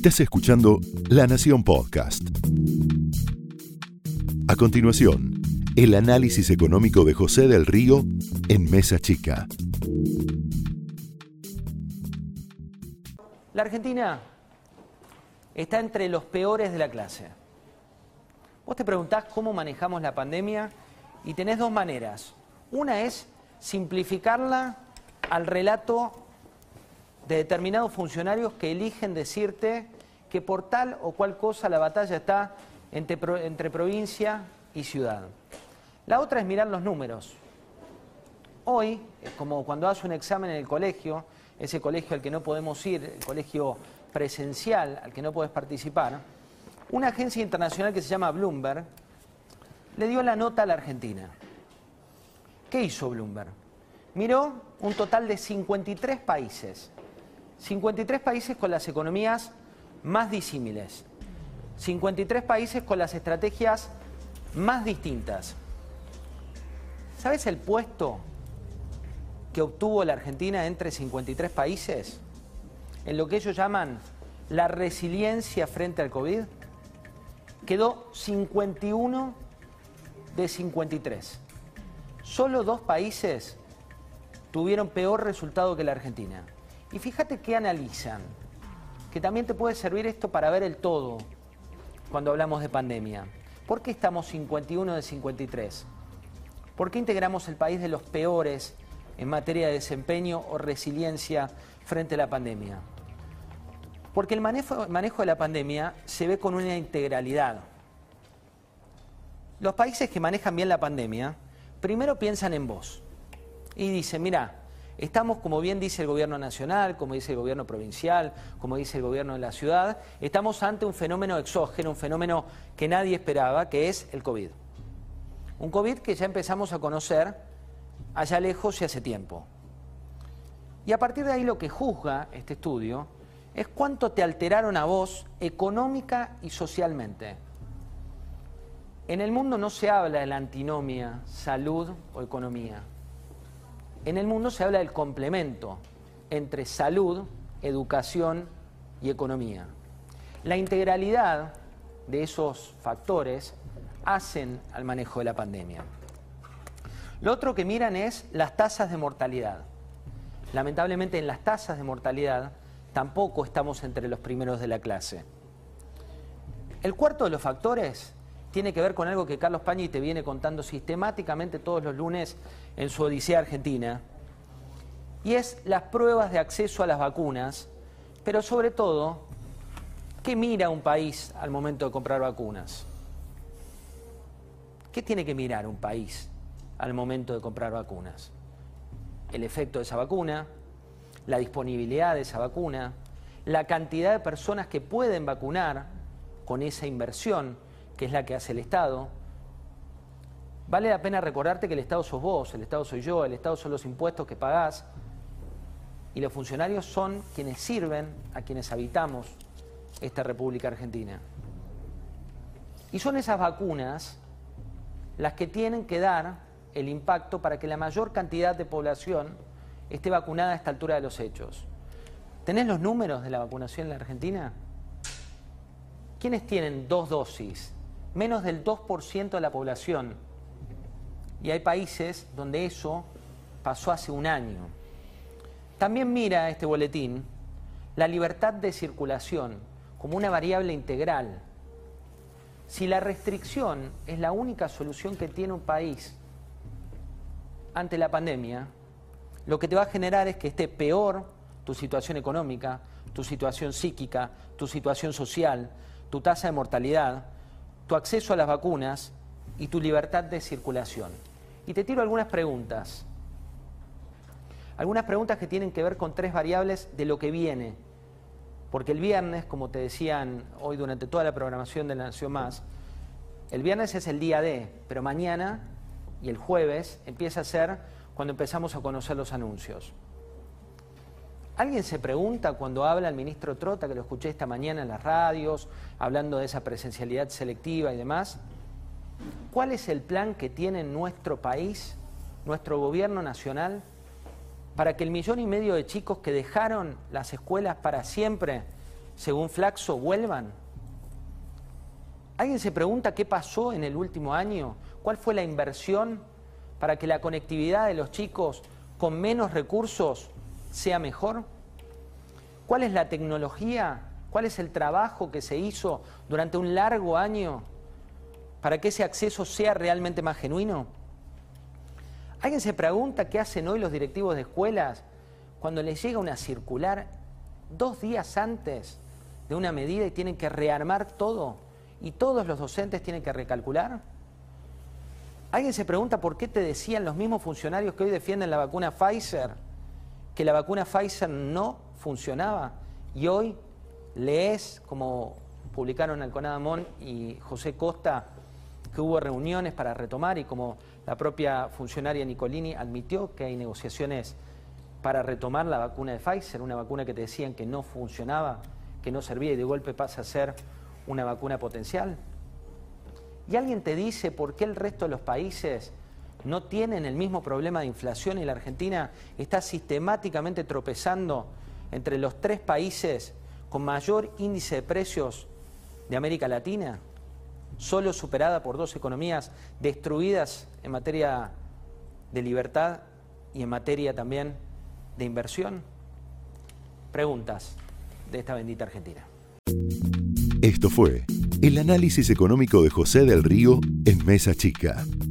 Estás escuchando La Nación Podcast. A continuación, el análisis económico de José del Río en Mesa Chica. La Argentina está entre los peores de la clase. Vos te preguntás cómo manejamos la pandemia y tenés dos maneras. Una es simplificarla al relato de determinados funcionarios que eligen decirte que por tal o cual cosa la batalla está entre, entre provincia y ciudad. La otra es mirar los números. Hoy, como cuando haces un examen en el colegio, ese colegio al que no podemos ir, el colegio presencial al que no puedes participar, una agencia internacional que se llama Bloomberg le dio la nota a la Argentina. ¿Qué hizo Bloomberg? Miró un total de 53 países 53 países con las economías más disímiles, 53 países con las estrategias más distintas. ¿Sabes el puesto que obtuvo la Argentina entre 53 países? En lo que ellos llaman la resiliencia frente al COVID, quedó 51 de 53. Solo dos países tuvieron peor resultado que la Argentina. Y fíjate qué analizan, que también te puede servir esto para ver el todo cuando hablamos de pandemia. ¿Por qué estamos 51 de 53? ¿Por qué integramos el país de los peores en materia de desempeño o resiliencia frente a la pandemia? Porque el manejo, manejo de la pandemia se ve con una integralidad. Los países que manejan bien la pandemia, primero piensan en vos y dicen, mira, Estamos, como bien dice el gobierno nacional, como dice el gobierno provincial, como dice el gobierno de la ciudad, estamos ante un fenómeno exógeno, un fenómeno que nadie esperaba, que es el COVID. Un COVID que ya empezamos a conocer allá lejos y hace tiempo. Y a partir de ahí lo que juzga este estudio es cuánto te alteraron a vos económica y socialmente. En el mundo no se habla de la antinomia, salud o economía. En el mundo se habla del complemento entre salud, educación y economía. La integralidad de esos factores hacen al manejo de la pandemia. Lo otro que miran es las tasas de mortalidad. Lamentablemente en las tasas de mortalidad tampoco estamos entre los primeros de la clase. El cuarto de los factores tiene que ver con algo que Carlos Pañi te viene contando sistemáticamente todos los lunes en su Odisea Argentina, y es las pruebas de acceso a las vacunas, pero sobre todo, ¿qué mira un país al momento de comprar vacunas? ¿Qué tiene que mirar un país al momento de comprar vacunas? El efecto de esa vacuna, la disponibilidad de esa vacuna, la cantidad de personas que pueden vacunar con esa inversión, que es la que hace el Estado. Vale la pena recordarte que el Estado sos vos, el Estado soy yo, el Estado son los impuestos que pagás y los funcionarios son quienes sirven a quienes habitamos esta República Argentina. Y son esas vacunas las que tienen que dar el impacto para que la mayor cantidad de población esté vacunada a esta altura de los hechos. ¿Tenés los números de la vacunación en la Argentina? ¿Quiénes tienen dos dosis? Menos del 2% de la población. Y hay países donde eso pasó hace un año. También mira este boletín la libertad de circulación como una variable integral. Si la restricción es la única solución que tiene un país ante la pandemia, lo que te va a generar es que esté peor tu situación económica, tu situación psíquica, tu situación social, tu tasa de mortalidad, tu acceso a las vacunas y tu libertad de circulación. Y te tiro algunas preguntas. Algunas preguntas que tienen que ver con tres variables de lo que viene. Porque el viernes, como te decían hoy durante toda la programación de la Nación Más, el viernes es el día D, pero mañana y el jueves empieza a ser cuando empezamos a conocer los anuncios. ¿Alguien se pregunta cuando habla el ministro Trota, que lo escuché esta mañana en las radios, hablando de esa presencialidad selectiva y demás? ¿Cuál es el plan que tiene nuestro país, nuestro gobierno nacional, para que el millón y medio de chicos que dejaron las escuelas para siempre según Flaxo, vuelvan? ¿Alguien se pregunta qué pasó en el último año? ¿Cuál fue la inversión para que la conectividad de los chicos con menos recursos sea mejor? ¿Cuál es la tecnología? ¿Cuál es el trabajo que se hizo durante un largo año para que ese acceso sea realmente más genuino? ¿Alguien se pregunta qué hacen hoy los directivos de escuelas cuando les llega una circular dos días antes de una medida y tienen que rearmar todo y todos los docentes tienen que recalcular? ¿Alguien se pregunta por qué te decían los mismos funcionarios que hoy defienden la vacuna Pfizer que la vacuna Pfizer no funcionaba y hoy lees, como publicaron Alconada y José Costa, que hubo reuniones para retomar y como la propia funcionaria Nicolini admitió que hay negociaciones para retomar la vacuna de Pfizer, una vacuna que te decían que no funcionaba, que no servía y de golpe pasa a ser una vacuna potencial. Y alguien te dice por qué el resto de los países no tienen el mismo problema de inflación y la Argentina está sistemáticamente tropezando entre los tres países con mayor índice de precios de América Latina, solo superada por dos economías destruidas en materia de libertad y en materia también de inversión? Preguntas de esta bendita Argentina. Esto fue el análisis económico de José del Río en Mesa Chica,